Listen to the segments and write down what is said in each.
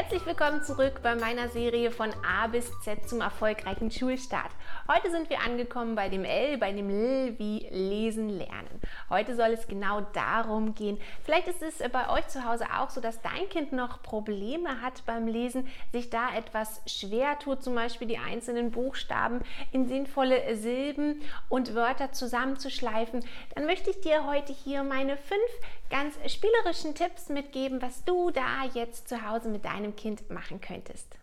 Herzlich willkommen zurück bei meiner Serie von A bis Z zum erfolgreichen Schulstart. Heute sind wir angekommen bei dem L, bei dem L wie Lesen lernen. Heute soll es genau darum gehen. Vielleicht ist es bei euch zu Hause auch so, dass dein Kind noch Probleme hat beim Lesen, sich da etwas schwer tut, zum Beispiel die einzelnen Buchstaben in sinnvolle Silben und Wörter zusammenzuschleifen. Dann möchte ich dir heute hier meine fünf ganz spielerischen Tipps mitgeben, was du da jetzt zu Hause mit deinem Kind machen könntest.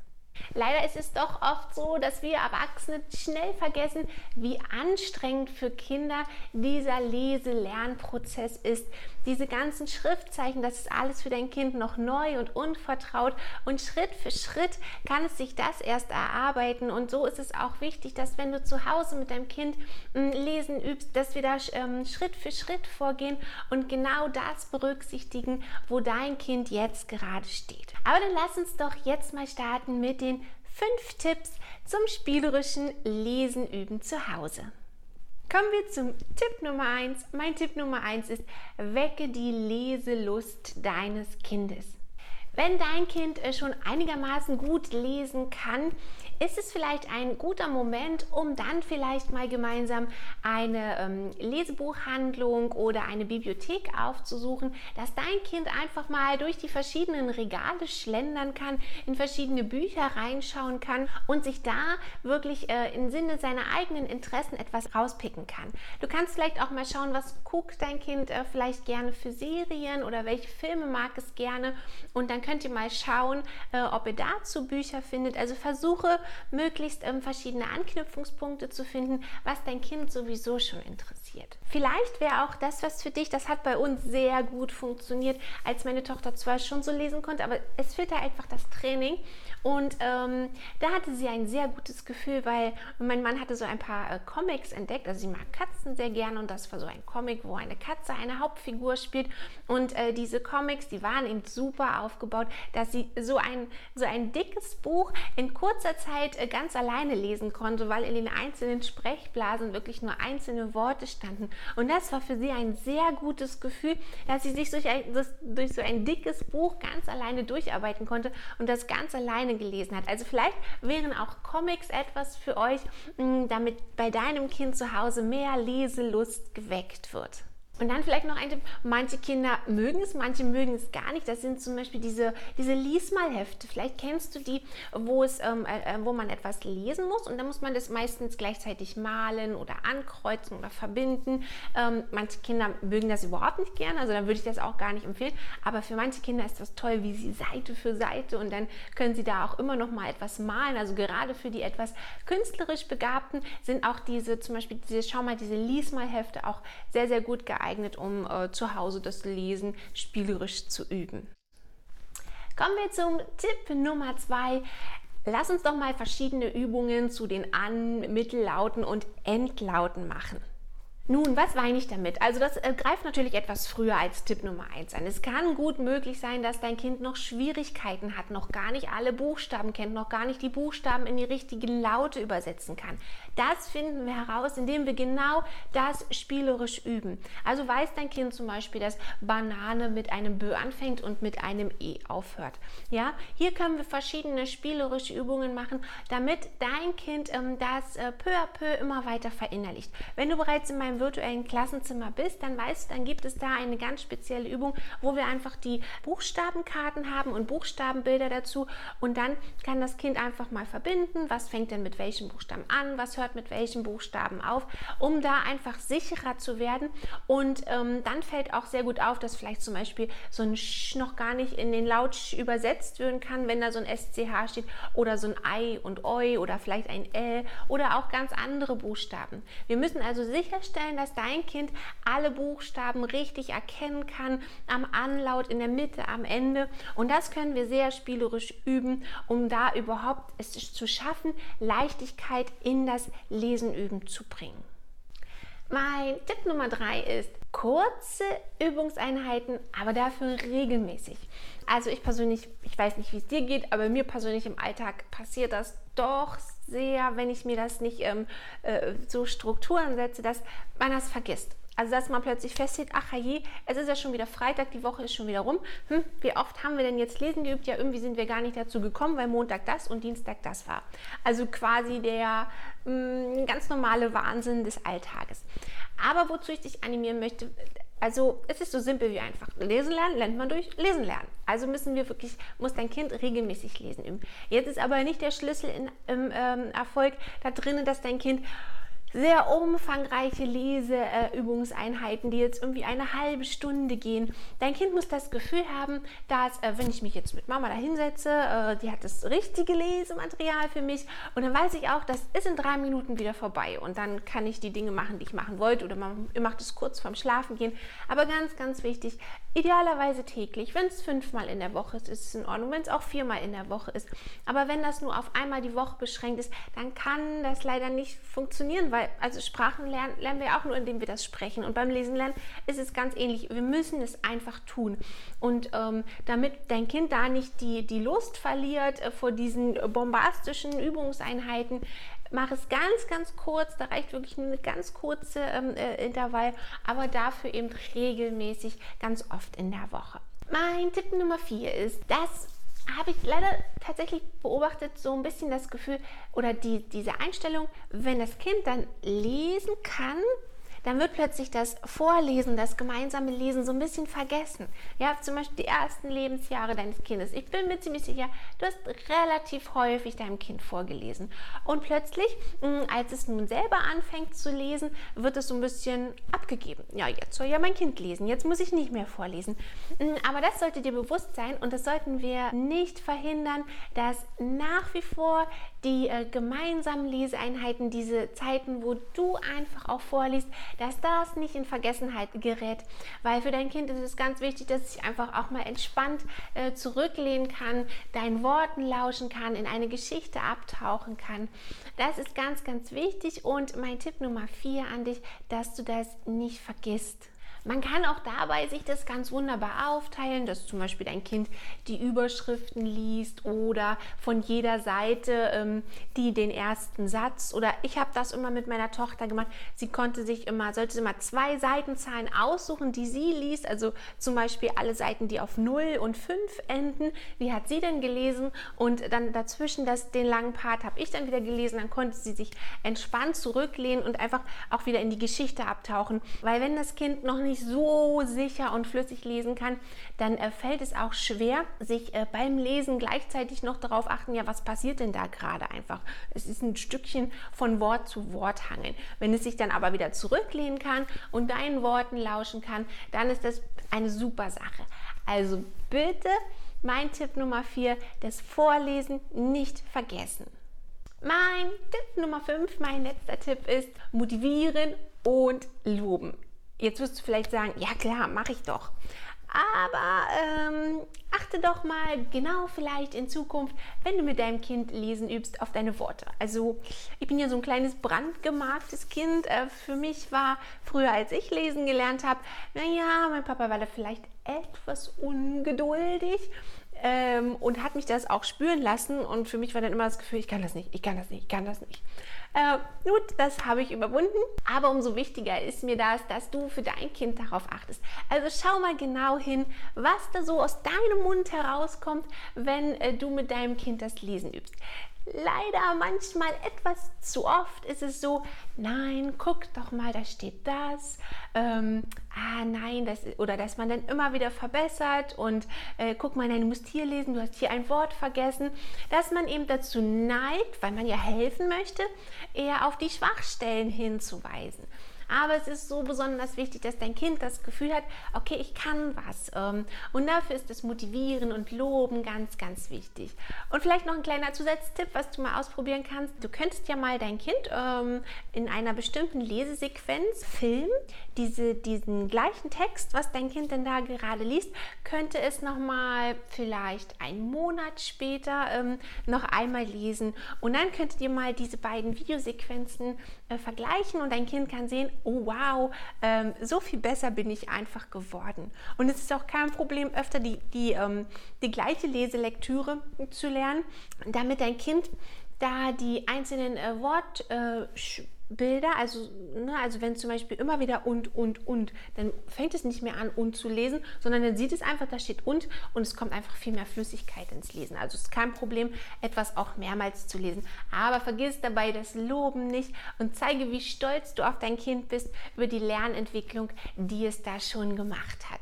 Leider ist es doch oft so, dass wir Erwachsene schnell vergessen, wie anstrengend für Kinder dieser Lese-Lernprozess ist. Diese ganzen Schriftzeichen, das ist alles für dein Kind noch neu und unvertraut und Schritt für Schritt kann es sich das erst erarbeiten und so ist es auch wichtig, dass wenn du zu Hause mit deinem Kind hm, lesen übst, dass wir da ähm, Schritt für Schritt vorgehen und genau das berücksichtigen, wo dein Kind jetzt gerade steht. Aber dann lass uns doch jetzt mal starten mit den fünf Tipps zum spielerischen Lesen üben zu Hause. Kommen wir zum Tipp Nummer 1. Mein Tipp Nummer 1 ist, wecke die Leselust deines Kindes. Wenn dein Kind äh, schon einigermaßen gut lesen kann, ist es vielleicht ein guter Moment, um dann vielleicht mal gemeinsam eine ähm, Lesebuchhandlung oder eine Bibliothek aufzusuchen, dass dein Kind einfach mal durch die verschiedenen Regale schlendern kann, in verschiedene Bücher reinschauen kann und sich da wirklich äh, im Sinne seiner eigenen Interessen etwas rauspicken kann. Du kannst vielleicht auch mal schauen, was guckt dein Kind äh, vielleicht gerne für Serien oder welche Filme mag es gerne und dann könnt ihr mal schauen, äh, ob ihr dazu Bücher findet. Also versuche möglichst ähm, verschiedene Anknüpfungspunkte zu finden, was dein Kind sowieso schon interessiert. Vielleicht wäre auch das was für dich, das hat bei uns sehr gut funktioniert, als meine Tochter zwar schon so lesen konnte, aber es fehlte einfach das Training und ähm, da hatte sie ein sehr gutes Gefühl, weil mein Mann hatte so ein paar äh, Comics entdeckt. Also sie mag Katzen sehr gerne und das war so ein Comic, wo eine Katze eine Hauptfigur spielt. Und äh, diese Comics, die waren eben super aufgebaut, dass sie so ein, so ein dickes Buch in kurzer Zeit äh, ganz alleine lesen konnte, weil in den einzelnen Sprechblasen wirklich nur einzelne Worte standen. Und das war für sie ein sehr gutes Gefühl, dass sie sich durch, ein, das, durch so ein dickes Buch ganz alleine durcharbeiten konnte und das ganz alleine alleine gelesen hat. Also vielleicht wären auch Comics etwas für euch, mm, damit bei deinem Kind zu Hause mehr Leselust geweckt wird. Und dann vielleicht noch ein Tipp, manche Kinder mögen es, manche mögen es gar nicht. Das sind zum Beispiel diese, diese Liesmalhefte. Vielleicht kennst du die, wo, es, ähm, äh, äh, wo man etwas lesen muss und dann muss man das meistens gleichzeitig malen oder ankreuzen oder verbinden. Ähm, manche Kinder mögen das überhaupt nicht gerne, also dann würde ich das auch gar nicht empfehlen. Aber für manche Kinder ist das toll, wie sie Seite für Seite und dann können sie da auch immer noch mal etwas malen. Also gerade für die etwas künstlerisch Begabten sind auch diese, zum Beispiel diese, schau mal, diese Liesmalhefte auch sehr, sehr gut geeignet geeignet, um äh, zu Hause das Lesen spielerisch zu üben. Kommen wir zum Tipp Nummer zwei. Lass uns doch mal verschiedene Übungen zu den An-, Mittellauten und Endlauten machen. Nun, was meine ich damit? Also das äh, greift natürlich etwas früher als Tipp Nummer 1 an. Es kann gut möglich sein, dass dein Kind noch Schwierigkeiten hat, noch gar nicht alle Buchstaben kennt, noch gar nicht die Buchstaben in die richtigen Laute übersetzen kann. Das finden wir heraus, indem wir genau das spielerisch üben. Also weiß dein Kind zum Beispiel, dass Banane mit einem Bö anfängt und mit einem E aufhört. Ja, hier können wir verschiedene spielerische Übungen machen, damit dein Kind ähm, das äh, peu à peu immer weiter verinnerlicht. Wenn du bereits in meinem virtuellen Klassenzimmer bist, dann weißt du, dann gibt es da eine ganz spezielle Übung, wo wir einfach die Buchstabenkarten haben und Buchstabenbilder dazu und dann kann das Kind einfach mal verbinden, was fängt denn mit welchem Buchstaben an, was hört mit welchem Buchstaben auf, um da einfach sicherer zu werden und ähm, dann fällt auch sehr gut auf, dass vielleicht zum Beispiel so ein Sch noch gar nicht in den Laut übersetzt werden kann, wenn da so ein SCH steht oder so ein Ei und Oi oder vielleicht ein L oder auch ganz andere Buchstaben. Wir müssen also sicherstellen, sicherstellen, dass dein Kind alle Buchstaben richtig erkennen kann, am Anlaut, in der Mitte, am Ende. Und das können wir sehr spielerisch üben, um da überhaupt es zu schaffen, Leichtigkeit in das Lesen üben zu bringen. Mein Tipp Nummer drei ist kurze Übungseinheiten, aber dafür regelmäßig. Also ich persönlich, ich weiß nicht, wie es dir geht, aber mir persönlich im Alltag passiert das doch sehr, wenn ich mir das nicht ähm, äh, so Strukturen setze, dass man das vergisst. Also dass man plötzlich festhält, ach je, es ist ja schon wieder Freitag, die Woche ist schon wieder rum. Hm, wie oft haben wir denn jetzt lesen geübt? Ja, irgendwie sind wir gar nicht dazu gekommen, weil Montag das und Dienstag das war. Also quasi der mh, hm, ganz normale Wahnsinn des Alltages. Aber wozu ich dich animieren möchte, also es ist so simpel wie einfach. Lesen lernen lernt man durch Lesen lernen. Also müssen wir wirklich, muss dein Kind regelmäßig lesen üben. Jetzt ist aber nicht der Schlüssel in, im ähm, Erfolg da drinnen, dass dein Kind sehr umfangreiche Leseübungseinheiten, die jetzt irgendwie eine halbe Stunde gehen. Dein Kind muss das Gefühl haben, dass, äh, wenn ich mich jetzt mit Mama da hinsetze, äh, die hat das richtige Lesematerial für mich und dann weiß ich auch, das ist in drei Minuten wieder vorbei und dann kann ich die Dinge machen, die ich machen wollte oder man macht es kurz vorm Schlafengehen. Aber ganz, ganz wichtig, idealerweise täglich. Wenn es fünfmal in der Woche ist, ist es in Ordnung. Wenn es auch viermal in der Woche ist. Aber wenn das nur auf einmal die Woche beschränkt ist, dann kann das leider nicht funktionieren, weil also Sprachen lernen, lernen wir auch nur, indem wir das sprechen. Und beim Lesen lernen ist es ganz ähnlich. Wir müssen es einfach tun. Und ähm, damit dein Kind da nicht die, die Lust verliert äh, vor diesen bombastischen Übungseinheiten, mach es ganz, ganz kurz. Da reicht wirklich nur eine ganz kurze ähm, äh, Intervall, aber dafür eben regelmäßig, ganz oft in der Woche. Mein Tipp Nummer vier ist, dass habe ich leider tatsächlich beobachtet, so ein bisschen das Gefühl oder die, diese Einstellung, wenn das Kind dann lesen kann, dann wird plötzlich das Vorlesen, das gemeinsame Lesen so ein bisschen vergessen. Ja, zum Beispiel die ersten Lebensjahre deines Kindes. Ich bin mir ziemlich sicher, du hast relativ häufig deinem Kind vorgelesen. Und plötzlich, mm, als es nun selber anfängt zu lesen, wird es so ein bisschen abgegeben. Ja, jetzt soll ja mein Kind lesen, jetzt muss ich nicht mehr vorlesen. Mm, aber das sollte dir bewusst sein und das sollten wir nicht verhindern, dass nach wie vor die äh, gemeinsamen Leseeinheiten, diese Zeiten, wo du einfach auch vorliest, dass das nicht in Vergessenheit gerät. Weil für dein Kind ist es ganz wichtig, dass es sich einfach auch mal entspannt äh, zurücklehnen kann, deinen Worten lauschen kann, in eine Geschichte abtauchen kann. Das ist ganz, ganz wichtig. Und mein Tipp Nummer vier an dich, dass du das nicht vergisst. Man kann auch dabei sich das ganz wunderbar aufteilen, dass zum Beispiel dein Kind die Überschriften liest oder von jeder Seite ähm, die den ersten Satz. Oder ich habe das immer mit meiner Tochter gemacht. Sie konnte sich immer, sollte immer zwei Seitenzahlen aussuchen, die sie liest. Also zum Beispiel alle Seiten, die auf 0 und 5 enden. Wie hat sie denn gelesen? Und dann dazwischen das, den langen Part habe ich dann wieder gelesen. Dann konnte sie sich entspannt zurücklehnen und einfach auch wieder in die Geschichte abtauchen. Weil wenn das Kind noch nicht nicht so sicher und flüssig lesen kann, dann äh, fällt es auch schwer, sich äh, beim Lesen gleichzeitig noch darauf achten, ja, was passiert denn da gerade einfach? Es ist ein Stückchen von Wort zu Wort hangeln. Wenn es sich dann aber wieder zurücklehnen kann und deinen Worten lauschen kann, dann ist das eine super Sache. Also bitte mein Tipp Nummer 4, das Vorlesen nicht vergessen. Mein Tipp Nummer 5, mein letzter Tipp ist motivieren und loben. Jetzt wirst du vielleicht sagen, ja klar, mache ich doch. Aber ähm, achte doch mal genau vielleicht in Zukunft, wenn du mit deinem Kind lesen übst, auf deine Worte. Also ich bin ja so ein kleines brandgemarktes Kind. Äh, für mich war früher, als ich lesen gelernt habe, naja, mein Papa war da vielleicht etwas ungeduldig ähm, und hat mich das auch spüren lassen. Und für mich war dann immer das Gefühl, ich kann das nicht, ich kann das nicht, ich kann das nicht. Äh, gut, das habe ich überwunden. Aber umso wichtiger ist mir das, dass du für dein Kind darauf achtest. Also schau mal genau hin, was da so aus deinem Mund herauskommt, wenn äh, du mit deinem Kind das Lesen übst leider manchmal etwas zu oft ist es so, nein, guck doch mal, da steht das, ähm, ah nein, das, oder dass man dann immer wieder verbessert und äh, guck mal, nein, du musst hier lesen, du hast hier ein Wort vergessen, dass man eben dazu neigt, weil man ja helfen möchte, eher auf die Schwachstellen hinzuweisen. Aber es ist so besonders wichtig, dass dein Kind das Gefühl hat, okay, ich kann was. Ähm, und dafür ist das Motivieren und Loben ganz, ganz wichtig. Und vielleicht noch ein kleiner Zusatztipp, was du mal ausprobieren kannst. Du könntest ja mal dein Kind ähm, in einer bestimmten Lesesequenz filmen, diese, diesen gleichen Text, was dein Kind denn da gerade liest, könnte es nochmal vielleicht einen Monat später ähm, noch einmal lesen. Und dann könntet ihr mal diese beiden Videosequenzen äh, vergleichen und dein Kind kann sehen, oh wow, ähm, so viel besser bin ich einfach geworden. Und es ist auch kein Problem, öfter die, die, ähm, die gleiche Leselektüre zu lernen, damit dein Kind da die einzelnen äh, Wort äh, Bilder, also, ne, also wenn zum Beispiel immer wieder und, und, und, dann fängt es nicht mehr an, und zu lesen, sondern dann sieht es einfach, da steht und und es kommt einfach viel mehr Flüssigkeit ins Lesen. Also es ist kein Problem, etwas auch mehrmals zu lesen. Aber vergiss dabei das Loben nicht und zeige, wie stolz du auf dein Kind bist über die Lernentwicklung, die es da schon gemacht hat.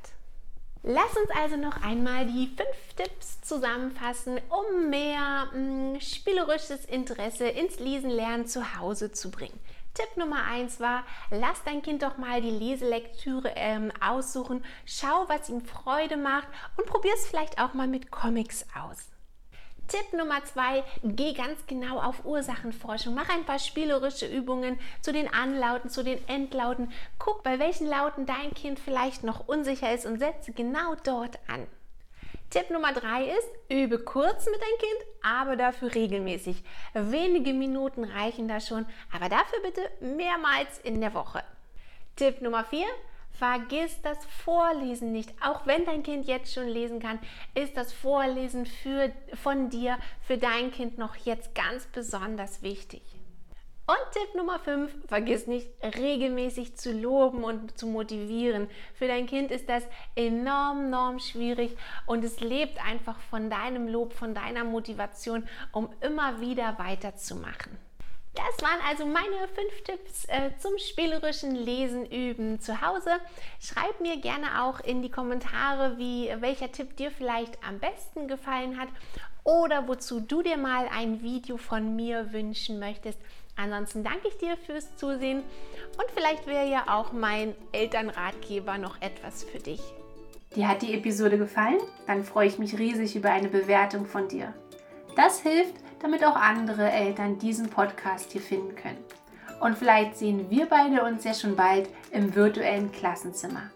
Lass uns also noch einmal die fünf Tipps zusammenfassen, um mehr mh, mm, spielerisches Interesse ins Lesenlernen zu Hause zu bringen. Tipp Nummer eins war, lass dein Kind doch mal die Leselektüre ähm, aussuchen, schau, was ihm Freude macht und probier es vielleicht auch mal mit Comics aus. Tipp Nummer zwei, geh ganz genau auf Ursachenforschung. Mach ein paar spielerische Übungen zu den Anlauten, zu den Endlauten. Guck, bei welchen Lauten dein Kind vielleicht noch unsicher ist und setze genau dort an. Tipp Nummer drei ist, übe kurz mit deinem Kind, aber dafür regelmäßig. Wenige Minuten reichen da schon, aber dafür bitte mehrmals in der Woche. Tipp Nummer vier, Vergiss das Vorlesen nicht. Auch wenn dein Kind jetzt schon lesen kann, ist das Vorlesen für, von dir, für dein Kind noch jetzt ganz besonders wichtig. Und Tipp Nummer 5, vergiss nicht regelmäßig zu loben und zu motivieren. Für dein Kind ist das enorm, enorm schwierig und es lebt einfach von deinem Lob, von deiner Motivation, um immer wieder weiterzumachen. Das waren also meine fünf Tipps äh, zum spielerischen Lesen üben zu Hause. Schreib mir gerne auch in die Kommentare, wie welcher Tipp dir vielleicht am besten gefallen hat oder wozu du dir mal ein Video von mir wünschen möchtest. Ansonsten danke ich dir fürs Zusehen und vielleicht wäre ja auch mein Elternratgeber noch etwas für dich. Dir hat die Episode gefallen? Dann freue ich mich riesig über eine Bewertung von dir. Das hilft, damit auch andere Eltern diesen Podcast hier finden können. Und vielleicht sehen wir beide uns ja schon bald im virtuellen Klassenzimmer.